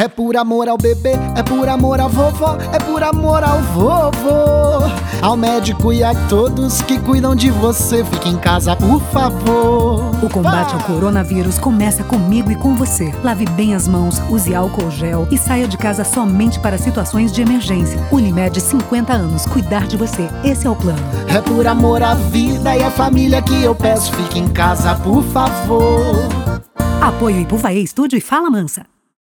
É por amor ao bebê, é por amor à vovó, é por amor ao vovô. Ao médico e a todos que cuidam de você, fique em casa, por favor. O combate ao coronavírus começa comigo e com você. Lave bem as mãos, use álcool gel e saia de casa somente para situações de emergência. Unimed 50 anos, cuidar de você. Esse é o plano. É por amor à vida e à família que eu peço, fique em casa, por favor. Apoio Ibuvaê Estúdio e Fala Mansa.